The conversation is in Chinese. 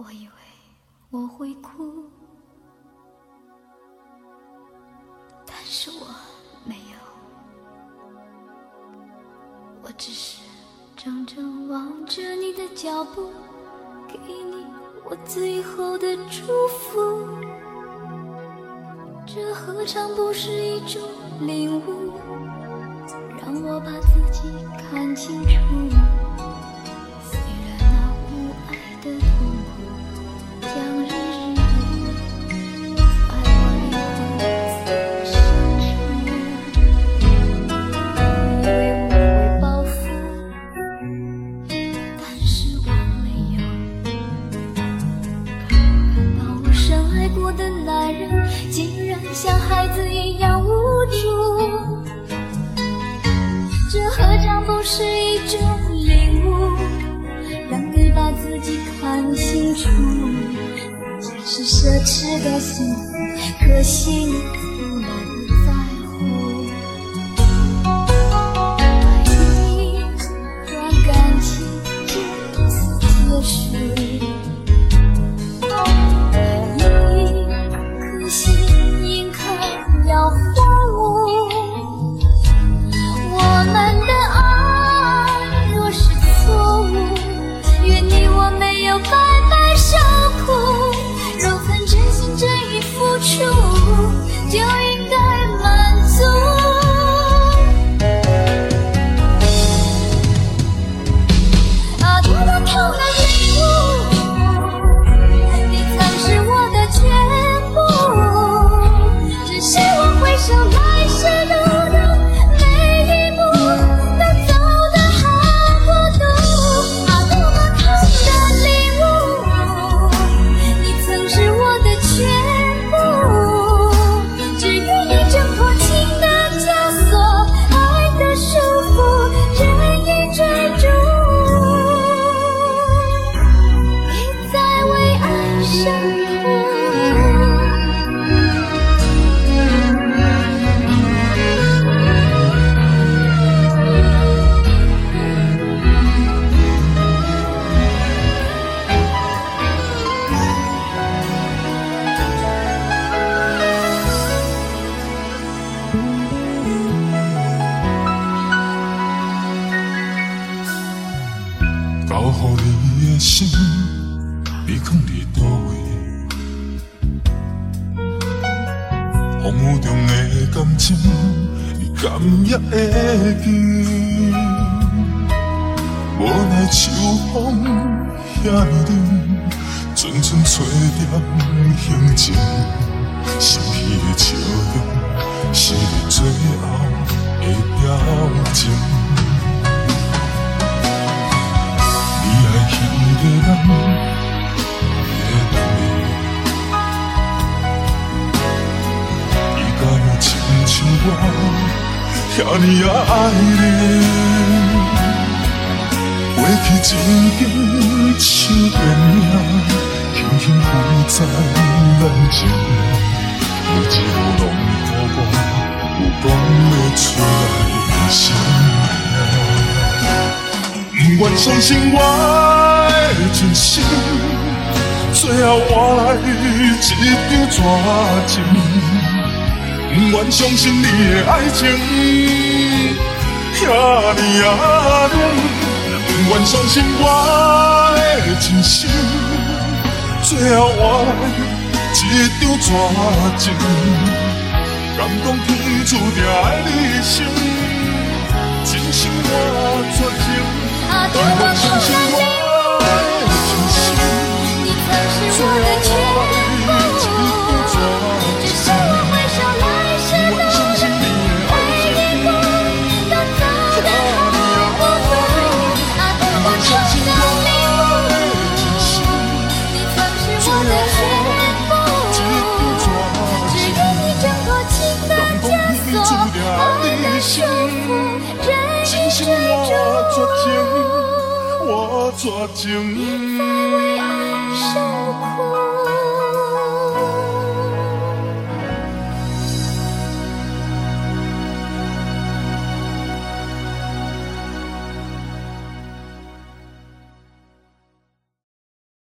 我以为我会哭，但是我没有，我只是怔怔望着你的脚步，给你我最后的祝福。这何尝不是一种领悟，让我把自己看清楚。看清楚，这是奢侈的幸福，可惜心，你藏在倒位？风雨中的感情，伊敢也会记。无奈秋风遐微凉，阵阵吹掉心情。心虚的笑容，是你最后的表情。尼啊爱你，过去情景像电影，轻轻浮在眼前，每一路拢可讲，有讲袂出来的心。不愿相信我的真心，最后换来一张纸情。不愿相信你的爱情，遐尼啊冷，不愿相信我的真心，最后换来一张绝情，敢讲天注定爱你心，真心我绝情，不愿相信别再，为爱受苦。